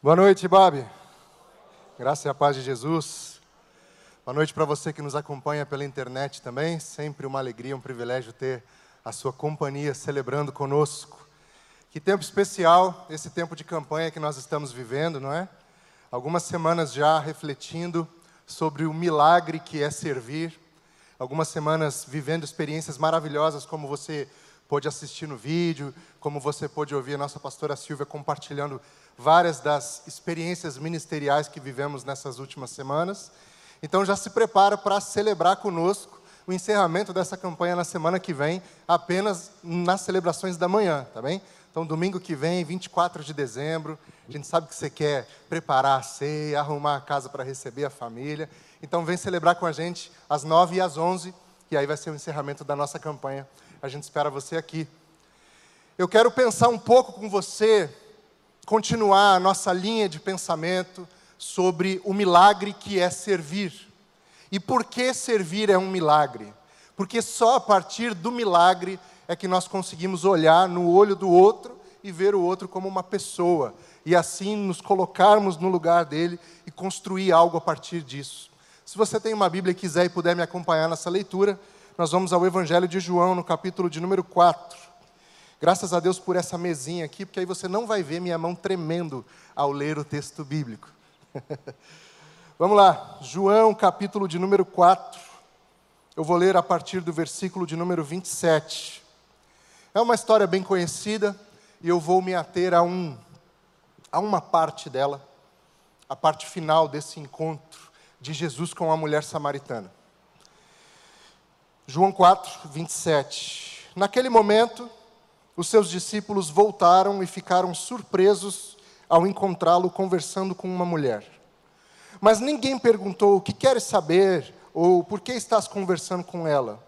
Boa noite, Babi. Graça e a paz de Jesus. Boa noite para você que nos acompanha pela internet também. Sempre uma alegria, um privilégio ter a sua companhia celebrando conosco. Que tempo especial esse tempo de campanha que nós estamos vivendo, não é? Algumas semanas já refletindo sobre o milagre que é servir. Algumas semanas vivendo experiências maravilhosas, como você pôde assistir no vídeo, como você pôde ouvir a nossa pastora Silvia compartilhando várias das experiências ministeriais que vivemos nessas últimas semanas. Então já se prepara para celebrar conosco o encerramento dessa campanha na semana que vem, apenas nas celebrações da manhã, tá bem? Então domingo que vem, 24 de dezembro, a gente sabe que você quer preparar a ceia, arrumar a casa para receber a família. Então vem celebrar com a gente às 9 e às 11, e aí vai ser o encerramento da nossa campanha. A gente espera você aqui. Eu quero pensar um pouco com você continuar a nossa linha de pensamento sobre o milagre que é servir. E por que servir é um milagre? Porque só a partir do milagre é que nós conseguimos olhar no olho do outro e ver o outro como uma pessoa, e assim nos colocarmos no lugar dele e construir algo a partir disso. Se você tem uma Bíblia e quiser e puder me acompanhar nessa leitura, nós vamos ao Evangelho de João, no capítulo de número 4. Graças a Deus por essa mesinha aqui, porque aí você não vai ver minha mão tremendo ao ler o texto bíblico. Vamos lá, João, capítulo de número 4. Eu vou ler a partir do versículo de número 27. É uma história bem conhecida e eu vou me ater a, um, a uma parte dela, a parte final desse encontro de Jesus com a mulher samaritana. João 4, 27. Naquele momento, os seus discípulos voltaram e ficaram surpresos ao encontrá-lo conversando com uma mulher. Mas ninguém perguntou o que queres saber ou por que estás conversando com ela.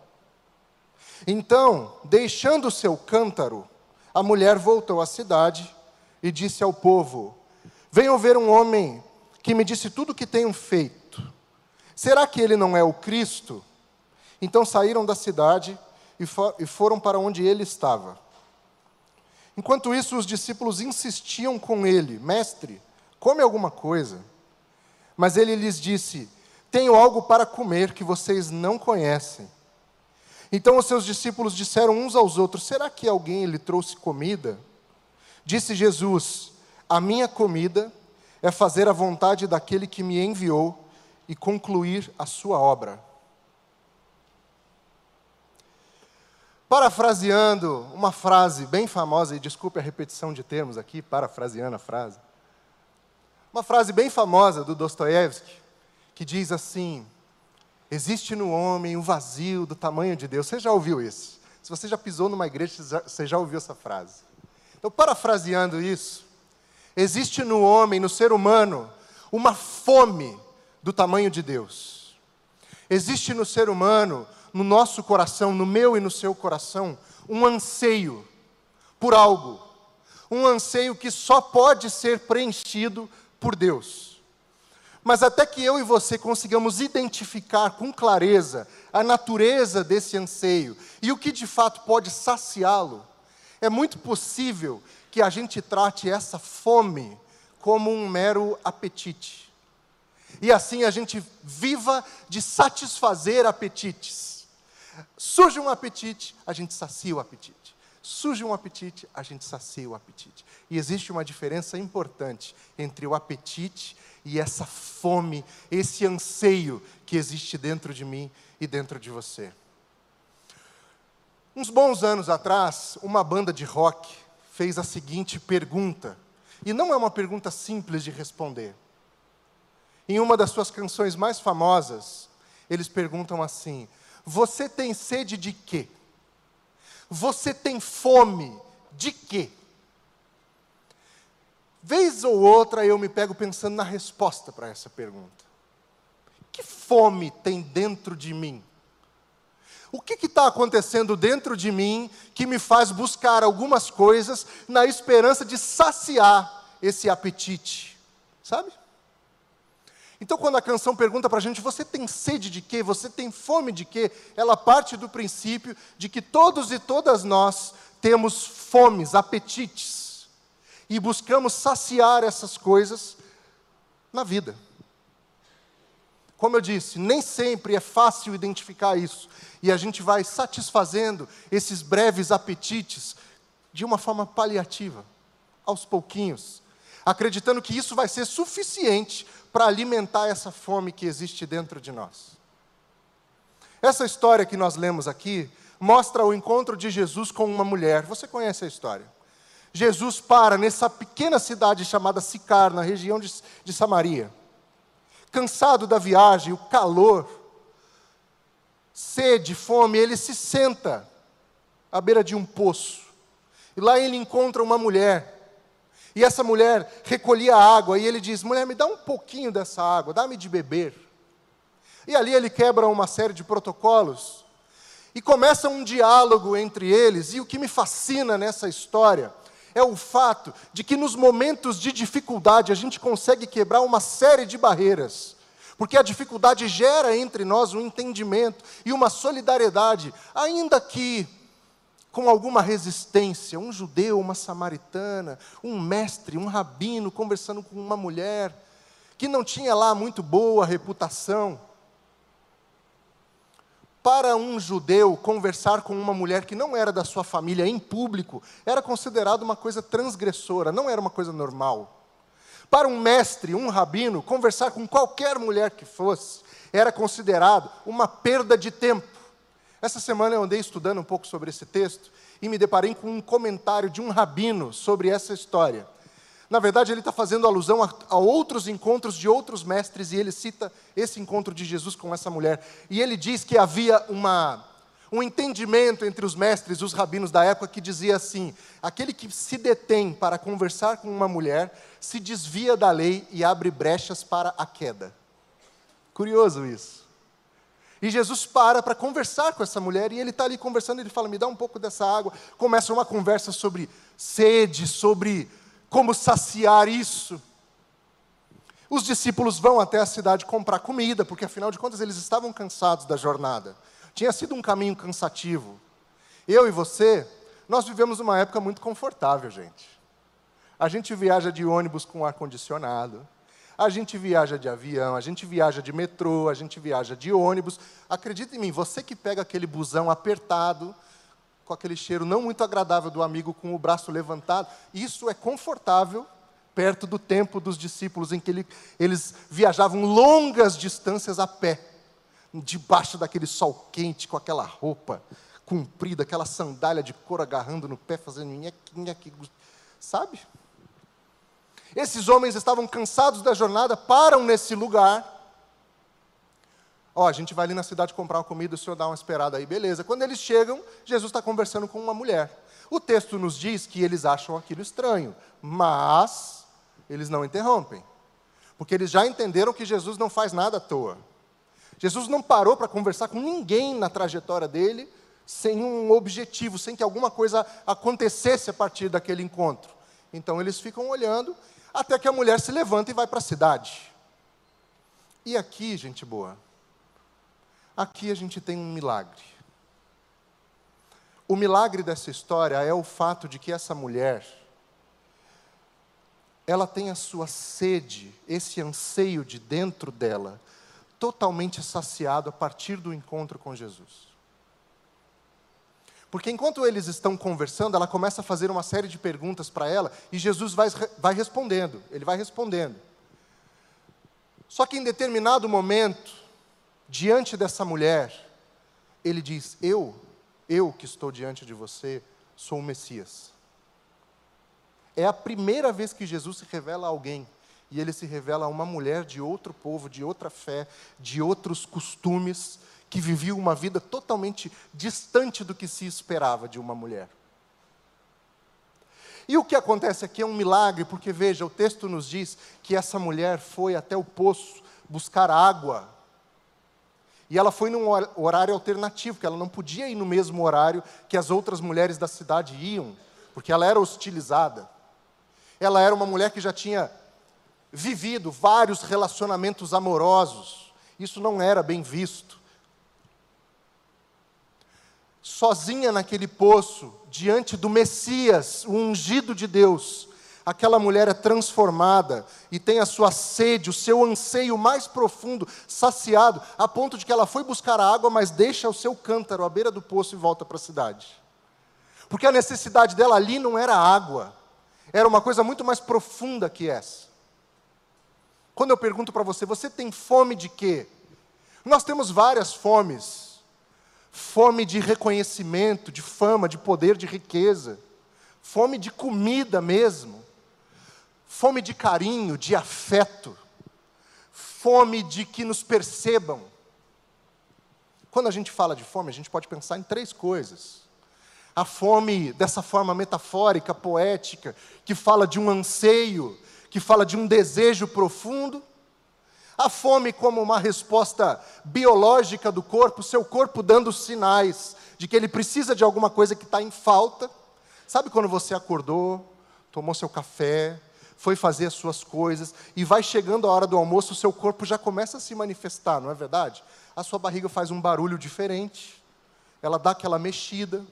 Então, deixando o seu cântaro, a mulher voltou à cidade e disse ao povo: Venham ver um homem que me disse tudo o que tenho feito. Será que ele não é o Cristo? Então saíram da cidade e, for e foram para onde ele estava. Enquanto isso, os discípulos insistiam com ele: Mestre, come alguma coisa. Mas ele lhes disse: Tenho algo para comer que vocês não conhecem. Então os seus discípulos disseram uns aos outros: Será que alguém lhe trouxe comida? Disse Jesus: A minha comida é fazer a vontade daquele que me enviou e concluir a sua obra. Parafraseando uma frase bem famosa, e desculpe a repetição de termos aqui, parafraseando a frase. Uma frase bem famosa do Dostoiévski, que diz assim: Existe no homem um vazio do tamanho de Deus. Você já ouviu isso? Se você já pisou numa igreja, você já ouviu essa frase. Então, parafraseando isso, existe no homem, no ser humano, uma fome do tamanho de Deus. Existe no ser humano no nosso coração, no meu e no seu coração, um anseio por algo. Um anseio que só pode ser preenchido por Deus. Mas até que eu e você consigamos identificar com clareza a natureza desse anseio e o que de fato pode saciá-lo, é muito possível que a gente trate essa fome como um mero apetite. E assim a gente viva de satisfazer apetites Surge um apetite, a gente sacia o apetite. Surge um apetite, a gente sacia o apetite. E existe uma diferença importante entre o apetite e essa fome, esse anseio que existe dentro de mim e dentro de você. Uns bons anos atrás, uma banda de rock fez a seguinte pergunta, e não é uma pergunta simples de responder. Em uma das suas canções mais famosas, eles perguntam assim: você tem sede de quê? Você tem fome de quê? Vez ou outra eu me pego pensando na resposta para essa pergunta. Que fome tem dentro de mim? O que está acontecendo dentro de mim que me faz buscar algumas coisas na esperança de saciar esse apetite? Sabe? Então, quando a canção pergunta para a gente, você tem sede de quê? Você tem fome de quê? Ela parte do princípio de que todos e todas nós temos fomes, apetites. e buscamos saciar essas coisas na vida. Como eu disse, nem sempre é fácil identificar isso, e a gente vai satisfazendo esses breves apetites de uma forma paliativa, aos pouquinhos, acreditando que isso vai ser suficiente para alimentar essa fome que existe dentro de nós. Essa história que nós lemos aqui mostra o encontro de Jesus com uma mulher. Você conhece a história? Jesus para nessa pequena cidade chamada Sicar, na região de, de Samaria. Cansado da viagem, o calor, sede, fome, ele se senta à beira de um poço. E lá ele encontra uma mulher. E essa mulher recolhia água e ele diz: Mulher, me dá um pouquinho dessa água, dá-me de beber. E ali ele quebra uma série de protocolos e começa um diálogo entre eles. E o que me fascina nessa história é o fato de que nos momentos de dificuldade a gente consegue quebrar uma série de barreiras. Porque a dificuldade gera entre nós um entendimento e uma solidariedade, ainda que com alguma resistência. Um judeu, uma samaritana, um mestre, um rabino conversando com uma mulher que não tinha lá muito boa reputação. Para um judeu, conversar com uma mulher que não era da sua família em público era considerado uma coisa transgressora, não era uma coisa normal. Para um mestre, um rabino, conversar com qualquer mulher que fosse era considerado uma perda de tempo. Essa semana eu andei estudando um pouco sobre esse texto e me deparei com um comentário de um rabino sobre essa história. Na verdade, ele está fazendo alusão a, a, outros encontros de outros mestres, e ele cita esse encontro de Jesus com essa mulher. E ele diz que havia uma, um entendimento entre os mestres, os rabinos da época, que dizia assim: aquele que se detém para conversar com uma mulher se desvia da lei e abre brechas para a queda. Curioso isso. E Jesus para para conversar com essa mulher, e ele está ali conversando, ele fala: Me dá um pouco dessa água. Começa uma conversa sobre sede, sobre como saciar isso. Os discípulos vão até a cidade comprar comida, porque afinal de contas eles estavam cansados da jornada. Tinha sido um caminho cansativo. Eu e você, nós vivemos uma época muito confortável, gente. A gente viaja de ônibus com ar-condicionado, a gente viaja de avião, a gente viaja de metrô, a gente viaja de ônibus. Acredita em mim, você que pega aquele busão apertado, com aquele cheiro não muito agradável do amigo com o braço levantado. Isso é confortável perto do tempo dos discípulos, em que ele, eles viajavam longas distâncias a pé, debaixo daquele sol quente, com aquela roupa comprida, aquela sandália de couro agarrando no pé, fazendo nhequinha aqui, sabe? Esses homens estavam cansados da jornada, param nesse lugar Ó, a gente vai ali na cidade comprar uma comida, o senhor dá uma esperada aí, beleza. Quando eles chegam, Jesus está conversando com uma mulher. O texto nos diz que eles acham aquilo estranho, mas eles não interrompem, porque eles já entenderam que Jesus não faz nada à toa. Jesus não parou para conversar com ninguém na trajetória dele sem um objetivo, sem que alguma coisa acontecesse a partir daquele encontro. Então eles ficam olhando até que a mulher se levanta e vai para a cidade. E aqui, gente boa, Aqui a gente tem um milagre. O milagre dessa história é o fato de que essa mulher, ela tem a sua sede, esse anseio de dentro dela, totalmente saciado a partir do encontro com Jesus. Porque enquanto eles estão conversando, ela começa a fazer uma série de perguntas para ela e Jesus vai, vai respondendo, ele vai respondendo. Só que em determinado momento, diante dessa mulher, ele diz: Eu, eu que estou diante de você, sou o Messias. É a primeira vez que Jesus se revela a alguém. E ele se revela a uma mulher de outro povo, de outra fé, de outros costumes, que vivia uma vida totalmente distante do que se esperava de uma mulher. E o que acontece aqui é um milagre, porque veja, o texto nos diz que essa mulher foi até o poço buscar água e ela foi num horário alternativo, porque ela não podia ir no mesmo horário que as outras mulheres da cidade iam, porque ela era hostilizada. Ela era uma mulher que já tinha vivido vários relacionamentos amorosos. Isso não era bem visto. Sozinha naquele poço, diante do Messias, o ungido de Deus, aquela mulher é transformada e tem a sua sede, o seu anseio mais profundo saciado, a ponto de que ela foi buscar a água, mas deixa o seu cântaro à beira do poço e volta para a cidade. Porque a necessidade dela ali não era água, era uma coisa muito mais profunda que essa. Quando eu pergunto para você, você tem fome de quê? Nós temos várias fomes. Fome de reconhecimento, de fama, de poder, de riqueza. Fome de comida mesmo fome de carinho, de afeto, fome de que nos percebam. Quando a gente fala de fome, a gente pode pensar em três coisas. A fome, dessa forma metafórica, poética, que fala de um anseio, que fala de um desejo profundo. A fome, como uma resposta biológica do corpo, seu corpo dando sinais de que ele precisa de alguma coisa que está em falta. Sabe quando você acordou, tomou seu café, foi fazer as suas coisas, e vai chegando a hora do almoço, o seu corpo já começa a se manifestar, não é verdade? A sua barriga faz um barulho diferente, ela dá aquela mexida,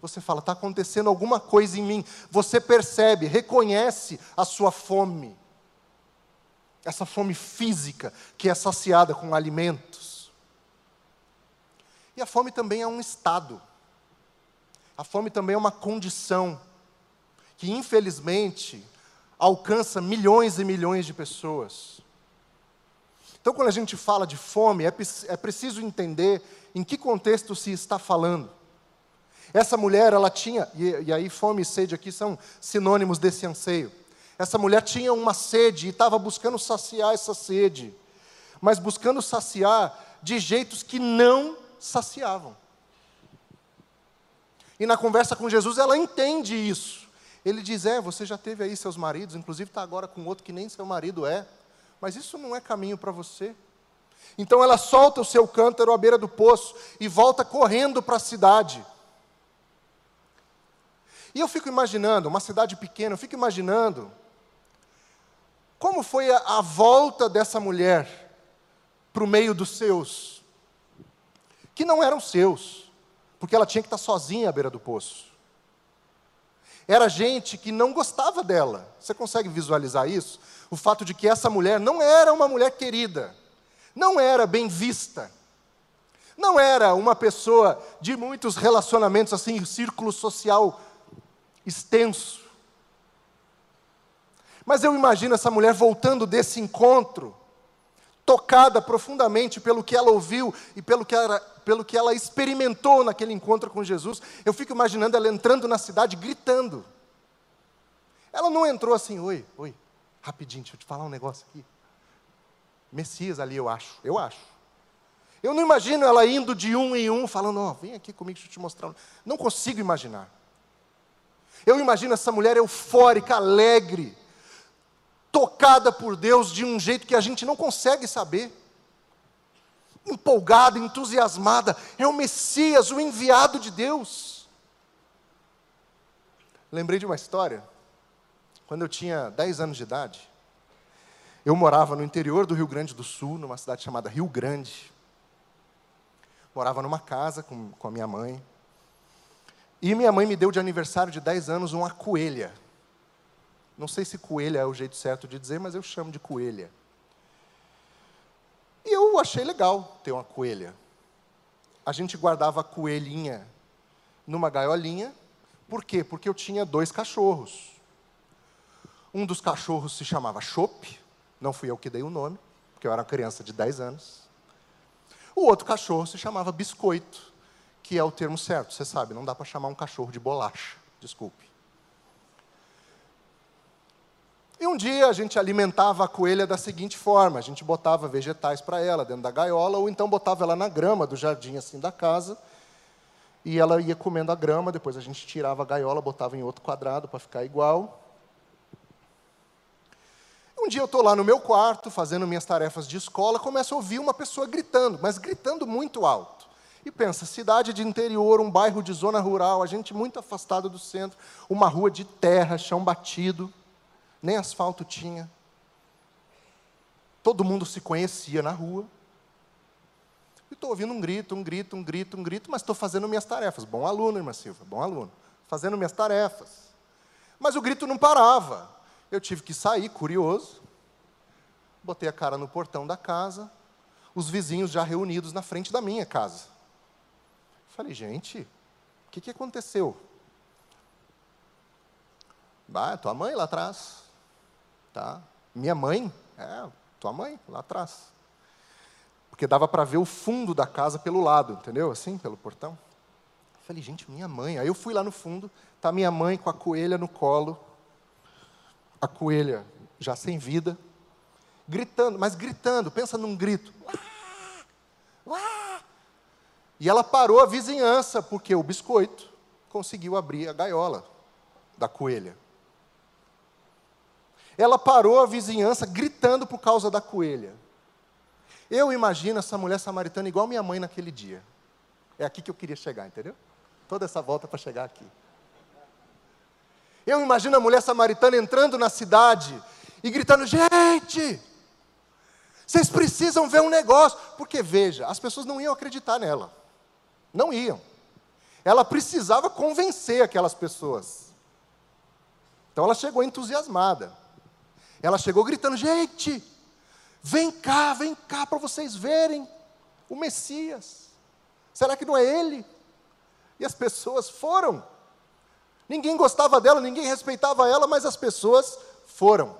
você fala, está acontecendo alguma coisa em mim. Você percebe, reconhece a sua fome, essa fome física que é saciada com alimentos. E a fome também é um estado, a fome também é uma condição, que infelizmente alcança milhões e milhões de pessoas. Então, quando a gente fala de fome, é, é preciso entender em que contexto se está falando. Essa mulher, ela tinha, e, e aí fome e sede aqui são sinônimos desse anseio. Essa mulher tinha uma sede e estava buscando saciar essa sede, mas buscando saciar de jeitos que não saciavam. E na conversa com Jesus, ela entende isso. Ele diz: É, você já teve aí seus maridos, inclusive está agora com outro que nem seu marido é, mas isso não é caminho para você. Então ela solta o seu cântaro à beira do poço e volta correndo para a cidade. E eu fico imaginando, uma cidade pequena, eu fico imaginando como foi a, a volta dessa mulher para o meio dos seus, que não eram seus, porque ela tinha que estar sozinha à beira do poço. Era gente que não gostava dela. Você consegue visualizar isso? O fato de que essa mulher não era uma mulher querida, não era bem vista, não era uma pessoa de muitos relacionamentos, assim, círculo social extenso. Mas eu imagino essa mulher voltando desse encontro, tocada profundamente pelo que ela ouviu e pelo que ela, pelo que ela experimentou naquele encontro com Jesus. Eu fico imaginando ela entrando na cidade gritando. Ela não entrou assim, oi, oi, rapidinho, deixa eu te falar um negócio aqui. Messias ali, eu acho, eu acho. Eu não imagino ela indo de um em um, falando, ó, oh, vem aqui comigo, deixa eu te mostrar. Não consigo imaginar. Eu imagino essa mulher eufórica, alegre, tocada por Deus de um jeito que a gente não consegue saber. Empolgada, entusiasmada, é o Messias, o enviado de Deus. Lembrei de uma história, quando eu tinha 10 anos de idade. Eu morava no interior do Rio Grande do Sul, numa cidade chamada Rio Grande. Morava numa casa com, com a minha mãe. E minha mãe me deu de aniversário de 10 anos uma coelha. Não sei se coelha é o jeito certo de dizer, mas eu chamo de coelha. E eu achei legal ter uma coelha. A gente guardava a coelhinha numa gaiolinha. Por quê? Porque eu tinha dois cachorros. Um dos cachorros se chamava Chope, não fui eu que dei o nome, porque eu era uma criança de 10 anos. O outro cachorro se chamava Biscoito, que é o termo certo, você sabe, não dá para chamar um cachorro de bolacha, desculpe. E um dia a gente alimentava a coelha da seguinte forma: a gente botava vegetais para ela dentro da gaiola, ou então botava ela na grama do jardim assim da casa, e ela ia comendo a grama, depois a gente tirava a gaiola, botava em outro quadrado para ficar igual. Um dia eu estou lá no meu quarto, fazendo minhas tarefas de escola, começo a ouvir uma pessoa gritando, mas gritando muito alto. E pensa, cidade de interior, um bairro de zona rural, a gente muito afastado do centro, uma rua de terra, chão batido nem asfalto tinha. Todo mundo se conhecia na rua. E estou ouvindo um grito, um grito, um grito, um grito, mas estou fazendo minhas tarefas. Bom aluno, irmã Silva, bom aluno. Fazendo minhas tarefas. Mas o grito não parava. Eu tive que sair, curioso, botei a cara no portão da casa, os vizinhos já reunidos na frente da minha casa. Falei, gente, o que, que aconteceu? Ah, tua mãe lá atrás. Tá? Minha mãe? É, tua mãe lá atrás. Porque dava para ver o fundo da casa pelo lado, entendeu? Assim, pelo portão. Falei, gente, minha mãe. Aí eu fui lá no fundo, tá minha mãe com a coelha no colo, a coelha já sem vida, gritando, mas gritando, pensa num grito. E ela parou a vizinhança, porque o biscoito conseguiu abrir a gaiola da coelha. Ela parou a vizinhança gritando por causa da coelha. Eu imagino essa mulher samaritana igual minha mãe naquele dia. É aqui que eu queria chegar, entendeu? Toda essa volta para chegar aqui. Eu imagino a mulher samaritana entrando na cidade e gritando: gente, vocês precisam ver um negócio. Porque, veja, as pessoas não iam acreditar nela. Não iam. Ela precisava convencer aquelas pessoas. Então ela chegou entusiasmada. Ela chegou gritando: gente, vem cá, vem cá para vocês verem o Messias. Será que não é ele? E as pessoas foram. Ninguém gostava dela, ninguém respeitava ela, mas as pessoas foram.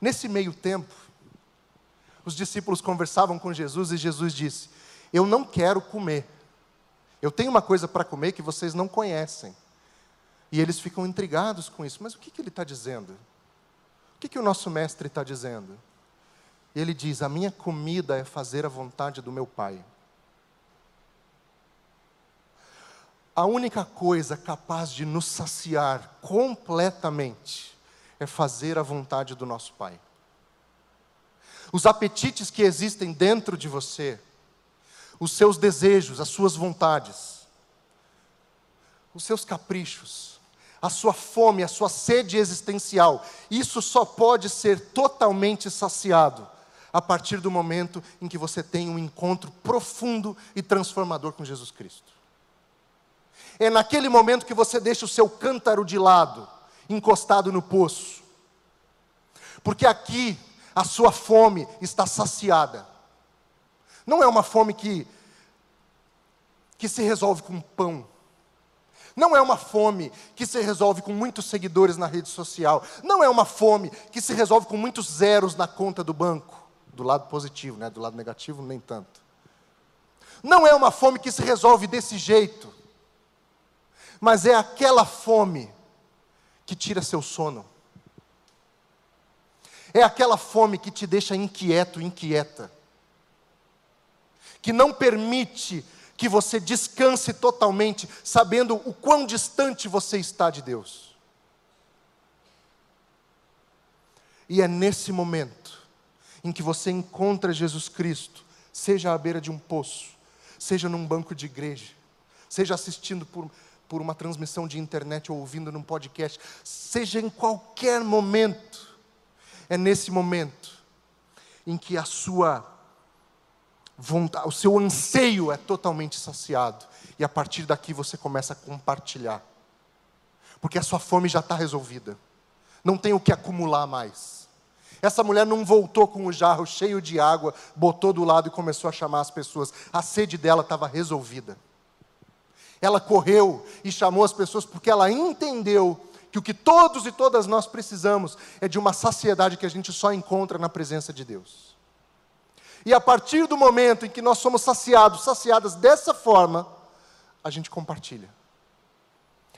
Nesse meio tempo, os discípulos conversavam com Jesus e Jesus disse: Eu não quero comer. Eu tenho uma coisa para comer que vocês não conhecem. E eles ficam intrigados com isso. Mas o que, que ele está dizendo? O que, que o nosso mestre está dizendo? Ele diz: A minha comida é fazer a vontade do meu Pai. A única coisa capaz de nos saciar completamente é fazer a vontade do nosso Pai. Os apetites que existem dentro de você, os seus desejos, as suas vontades, os seus caprichos, a sua fome, a sua sede existencial, isso só pode ser totalmente saciado a partir do momento em que você tem um encontro profundo e transformador com Jesus Cristo. É naquele momento que você deixa o seu cântaro de lado, encostado no poço. Porque aqui a sua fome está saciada. Não é uma fome que que se resolve com pão. Não é uma fome que se resolve com muitos seguidores na rede social. Não é uma fome que se resolve com muitos zeros na conta do banco. Do lado positivo, né? do lado negativo, nem tanto. Não é uma fome que se resolve desse jeito mas é aquela fome que tira seu sono. É aquela fome que te deixa inquieto, inquieta. Que não permite que você descanse totalmente, sabendo o quão distante você está de Deus. E é nesse momento em que você encontra Jesus Cristo, seja à beira de um poço, seja num banco de igreja, seja assistindo por por uma transmissão de internet ou ouvindo num podcast, seja em qualquer momento, é nesse momento em que a sua vontade, o seu anseio é totalmente saciado, e a partir daqui você começa a compartilhar, porque a sua fome já está resolvida, não tem o que acumular mais. Essa mulher não voltou com o jarro cheio de água, botou do lado e começou a chamar as pessoas. A sede dela estava resolvida. Ela correu e chamou as pessoas porque ela entendeu que o que todos e todas nós precisamos é de uma saciedade que a gente só encontra na presença de Deus. E a partir do momento em que nós somos saciados, saciadas dessa forma, a gente compartilha.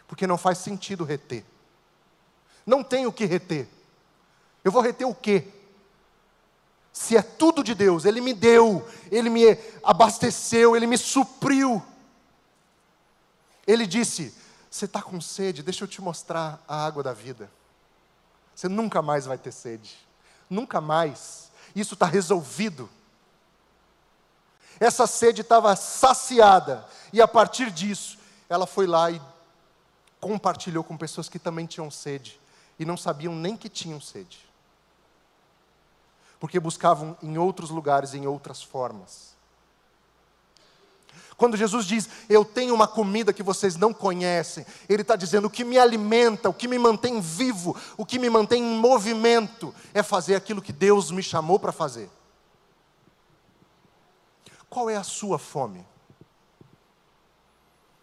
Porque não faz sentido reter. Não tem o que reter. Eu vou reter o quê? Se é tudo de Deus, Ele me deu, Ele me abasteceu, Ele me supriu. Ele disse: Você está com sede? Deixa eu te mostrar a água da vida. Você nunca mais vai ter sede. Nunca mais. Isso está resolvido. Essa sede estava saciada. E a partir disso, ela foi lá e compartilhou com pessoas que também tinham sede. E não sabiam nem que tinham sede. Porque buscavam em outros lugares, em outras formas. Quando Jesus diz, eu tenho uma comida que vocês não conhecem, Ele está dizendo: o que me alimenta, o que me mantém vivo, o que me mantém em movimento, é fazer aquilo que Deus me chamou para fazer. Qual é a sua fome?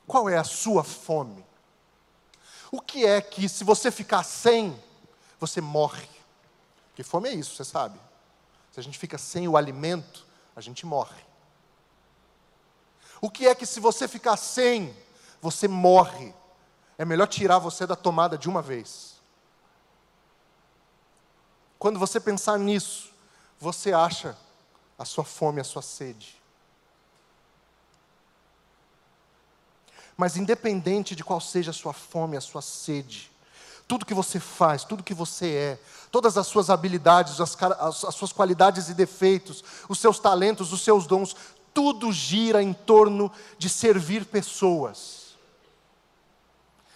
Qual é a sua fome? O que é que, se você ficar sem, você morre? Porque fome é isso, você sabe. Se a gente fica sem o alimento, a gente morre. O que é que, se você ficar sem, você morre? É melhor tirar você da tomada de uma vez. Quando você pensar nisso, você acha a sua fome, a sua sede. Mas independente de qual seja a sua fome, a sua sede, tudo que você faz, tudo que você é, todas as suas habilidades, as, as, suas qualidades e defeitos, os seus talentos, os seus dons, tudo gira em torno de servir pessoas.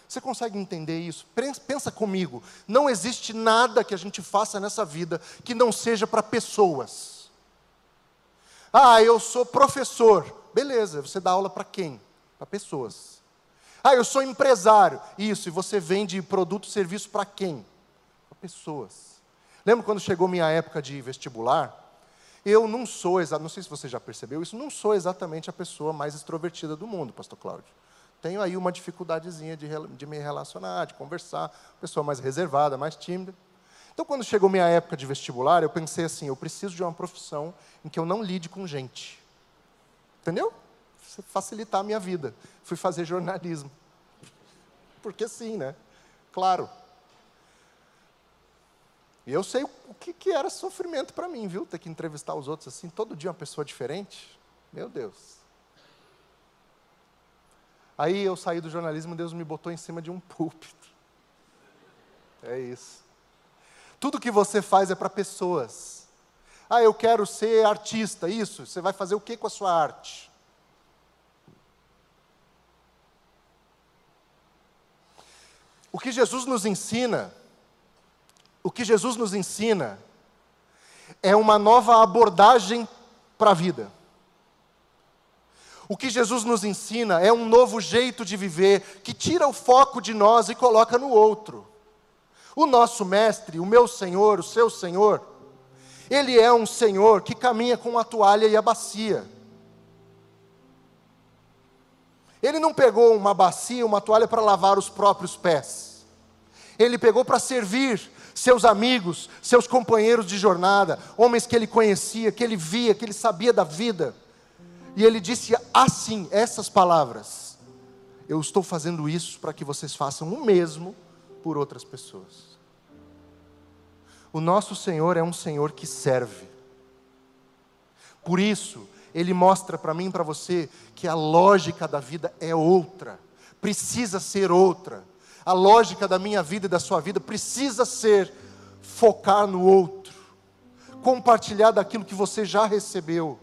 Você consegue entender isso? Pensa comigo. Não existe nada que a gente faça nessa vida que não seja para pessoas. Ah, eu sou professor. Beleza, você dá aula para quem? Para pessoas. Ah, eu sou empresário. Isso, e você vende produto e serviço para quem? Para pessoas. Lembra quando chegou minha época de vestibular? Eu não sou, não sei se você já percebeu isso, não sou exatamente a pessoa mais extrovertida do mundo, pastor Cláudio. Tenho aí uma dificuldadezinha de, de me relacionar, de conversar, pessoa mais reservada, mais tímida. Então, quando chegou minha época de vestibular, eu pensei assim: eu preciso de uma profissão em que eu não lide com gente. Entendeu? Facilitar a minha vida. Fui fazer jornalismo. Porque sim, né? Claro. E eu sei o que, que era sofrimento para mim, viu? Ter que entrevistar os outros assim, todo dia uma pessoa diferente. Meu Deus. Aí eu saí do jornalismo, Deus me botou em cima de um púlpito. É isso. Tudo que você faz é para pessoas. Ah, eu quero ser artista, isso. Você vai fazer o que com a sua arte? O que Jesus nos ensina, o que Jesus nos ensina é uma nova abordagem para a vida. O que Jesus nos ensina é um novo jeito de viver que tira o foco de nós e coloca no outro. O nosso mestre, o meu Senhor, o seu Senhor, ele é um Senhor que caminha com a toalha e a bacia. Ele não pegou uma bacia, uma toalha para lavar os próprios pés. Ele pegou para servir seus amigos, seus companheiros de jornada, homens que ele conhecia, que ele via, que ele sabia da vida. E ele disse assim, essas palavras: Eu estou fazendo isso para que vocês façam o mesmo por outras pessoas. O nosso Senhor é um Senhor que serve. Por isso, ele mostra para mim e para você que a lógica da vida é outra, precisa ser outra. A lógica da minha vida e da sua vida precisa ser focar no outro, compartilhar daquilo que você já recebeu,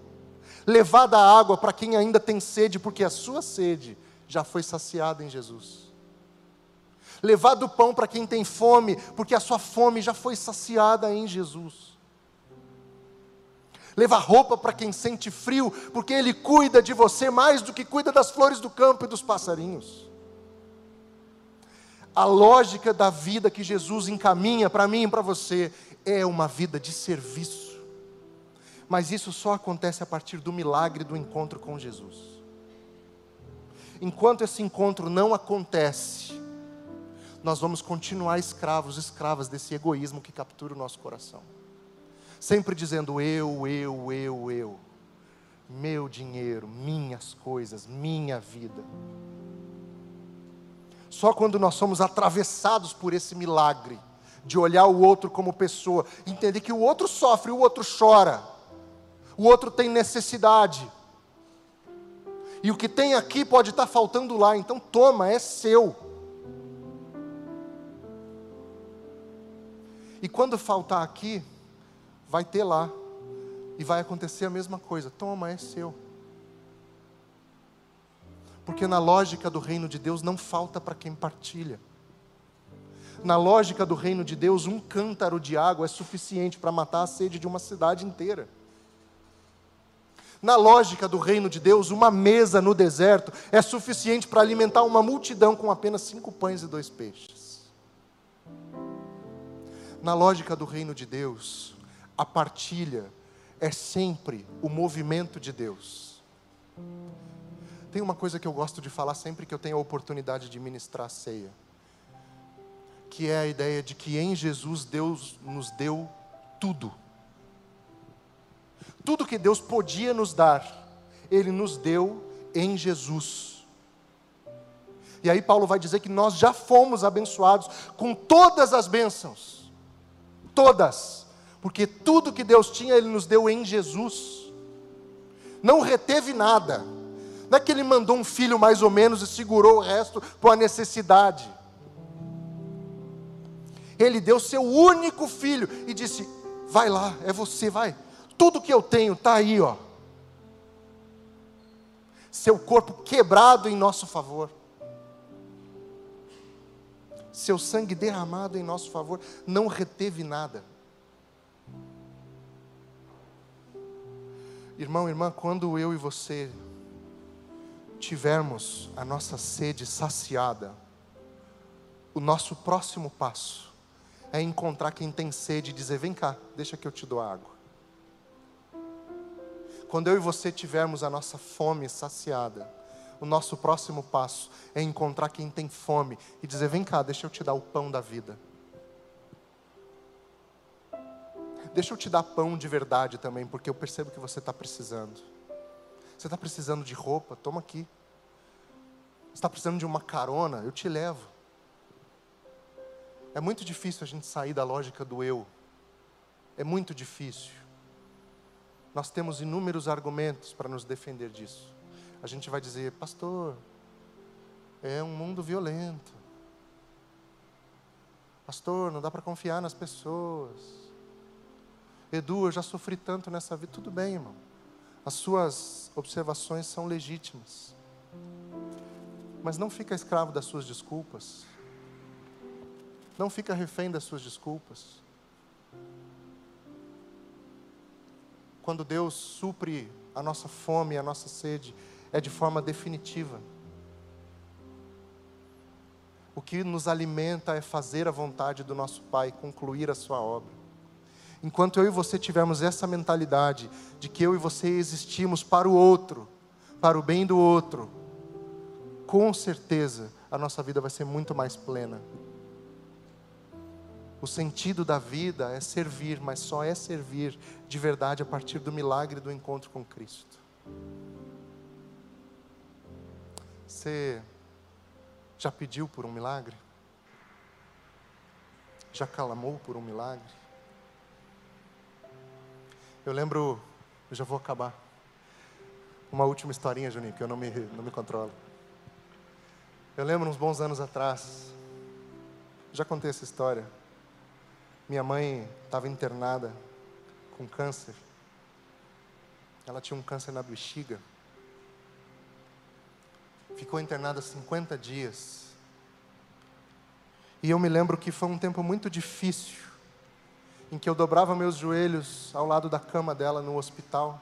levar da água para quem ainda tem sede, porque a sua sede já foi saciada em Jesus. Levar do pão para quem tem fome, porque a sua fome já foi saciada em Jesus levar roupa para quem sente frio, porque Ele cuida de você mais do que cuida das flores do campo e dos passarinhos. A lógica da vida que Jesus encaminha para mim e para você é uma vida de serviço. Mas isso só acontece a partir do milagre do encontro com Jesus. Enquanto esse encontro não acontece, nós vamos continuar escravos, escravas desse egoísmo que captura o nosso coração sempre dizendo eu, eu, eu, eu. Meu dinheiro, minhas coisas, minha vida. Só quando nós somos atravessados por esse milagre, de olhar o outro como pessoa, entender que o outro sofre, o outro chora, o outro tem necessidade. E o que tem aqui pode estar faltando lá, então toma, é seu. E quando faltar aqui, vai ter lá. E vai acontecer a mesma coisa. Toma, é seu. Porque na lógica do reino de Deus não falta para quem partilha. Na lógica do reino de Deus, um cântaro de água é suficiente para matar a sede de uma cidade inteira. Na lógica do reino de Deus, uma mesa no deserto é suficiente para alimentar uma multidão com apenas cinco pães e dois peixes. Na lógica do reino de Deus, a partilha é sempre o movimento de Deus. Tem uma coisa que eu gosto de falar sempre que eu tenho a oportunidade de ministrar a ceia, que é a ideia de que em Jesus Deus nos deu tudo. Tudo que Deus podia nos dar, Ele nos deu em Jesus. E aí Paulo vai dizer que nós já fomos abençoados com todas as bênçãos. Todas. Porque tudo que Deus tinha, Ele nos deu em Jesus. Não reteve nada. Não é que Ele mandou um filho mais ou menos e segurou o resto por a necessidade. Ele deu seu único filho e disse: Vai lá, é você, vai. Tudo que eu tenho está aí, ó. Seu corpo quebrado em nosso favor. Seu sangue derramado em nosso favor. Não reteve nada. Irmão, irmã, quando eu e você tivermos a nossa sede saciada, o nosso próximo passo é encontrar quem tem sede e dizer: vem cá, deixa que eu te dou água. Quando eu e você tivermos a nossa fome saciada, o nosso próximo passo é encontrar quem tem fome e dizer: vem cá, deixa eu te dar o pão da vida. Deixa eu te dar pão de verdade também, porque eu percebo que você está precisando. Você está precisando de roupa? Toma aqui. Você está precisando de uma carona? Eu te levo. É muito difícil a gente sair da lógica do eu. É muito difícil. Nós temos inúmeros argumentos para nos defender disso. A gente vai dizer, pastor, é um mundo violento. Pastor, não dá para confiar nas pessoas. Edu, eu já sofri tanto nessa vida. Tudo bem, irmão. As suas observações são legítimas. Mas não fica escravo das suas desculpas. Não fica refém das suas desculpas. Quando Deus supre a nossa fome, a nossa sede, é de forma definitiva. O que nos alimenta é fazer a vontade do nosso Pai, concluir a sua obra. Enquanto eu e você tivermos essa mentalidade de que eu e você existimos para o outro, para o bem do outro, com certeza a nossa vida vai ser muito mais plena. O sentido da vida é servir, mas só é servir de verdade a partir do milagre do encontro com Cristo. Você já pediu por um milagre? Já clamou por um milagre? Eu lembro, eu já vou acabar. Uma última historinha, Juninho, que eu não me, não me controlo. Eu lembro uns bons anos atrás, já contei essa história. Minha mãe estava internada com câncer. Ela tinha um câncer na bexiga. Ficou internada 50 dias. E eu me lembro que foi um tempo muito difícil em que eu dobrava meus joelhos ao lado da cama dela no hospital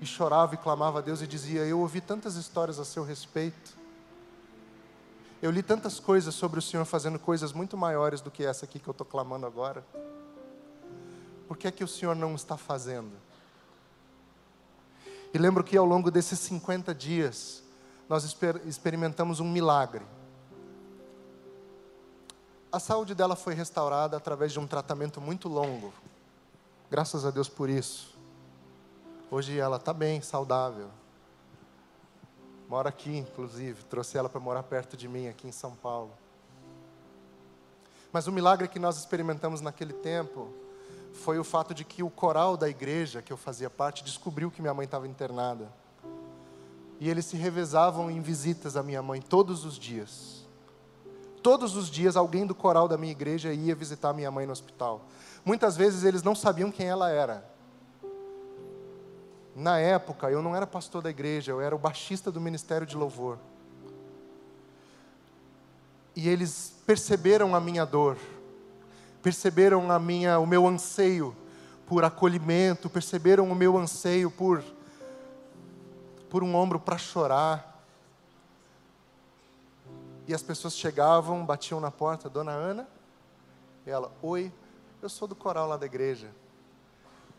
e chorava e clamava a Deus e dizia: Eu ouvi tantas histórias a seu respeito. Eu li tantas coisas sobre o Senhor fazendo coisas muito maiores do que essa aqui que eu estou clamando agora. Por que é que o Senhor não está fazendo? E lembro que ao longo desses 50 dias, nós exper experimentamos um milagre. A saúde dela foi restaurada através de um tratamento muito longo. Graças a Deus por isso. Hoje ela está bem, saudável. Mora aqui, inclusive. Trouxe ela para morar perto de mim, aqui em São Paulo. Mas o milagre que nós experimentamos naquele tempo foi o fato de que o coral da igreja que eu fazia parte descobriu que minha mãe estava internada. E eles se revezavam em visitas à minha mãe todos os dias. Todos os dias alguém do coral da minha igreja ia visitar minha mãe no hospital. Muitas vezes eles não sabiam quem ela era. Na época, eu não era pastor da igreja, eu era o baixista do ministério de louvor. E eles perceberam a minha dor, perceberam a minha, o meu anseio por acolhimento, perceberam o meu anseio por por um ombro para chorar. E as pessoas chegavam, batiam na porta, Dona Ana, e ela, oi, eu sou do coral lá da igreja.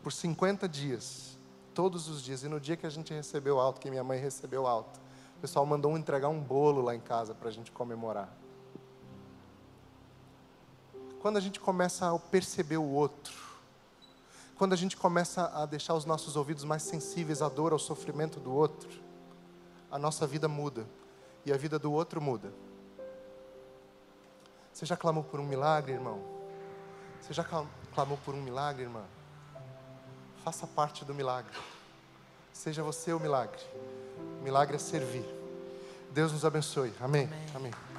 Por 50 dias, todos os dias, e no dia que a gente recebeu alto, que minha mãe recebeu alto, o pessoal mandou um entregar um bolo lá em casa para a gente comemorar. Quando a gente começa a perceber o outro, quando a gente começa a deixar os nossos ouvidos mais sensíveis à dor, ao sofrimento do outro, a nossa vida muda e a vida do outro muda. Você já clamou por um milagre, irmão? Você já clamou por um milagre, irmã? Faça parte do milagre. Seja você o milagre. O milagre é servir. Deus nos abençoe. Amém. Amém. Amém.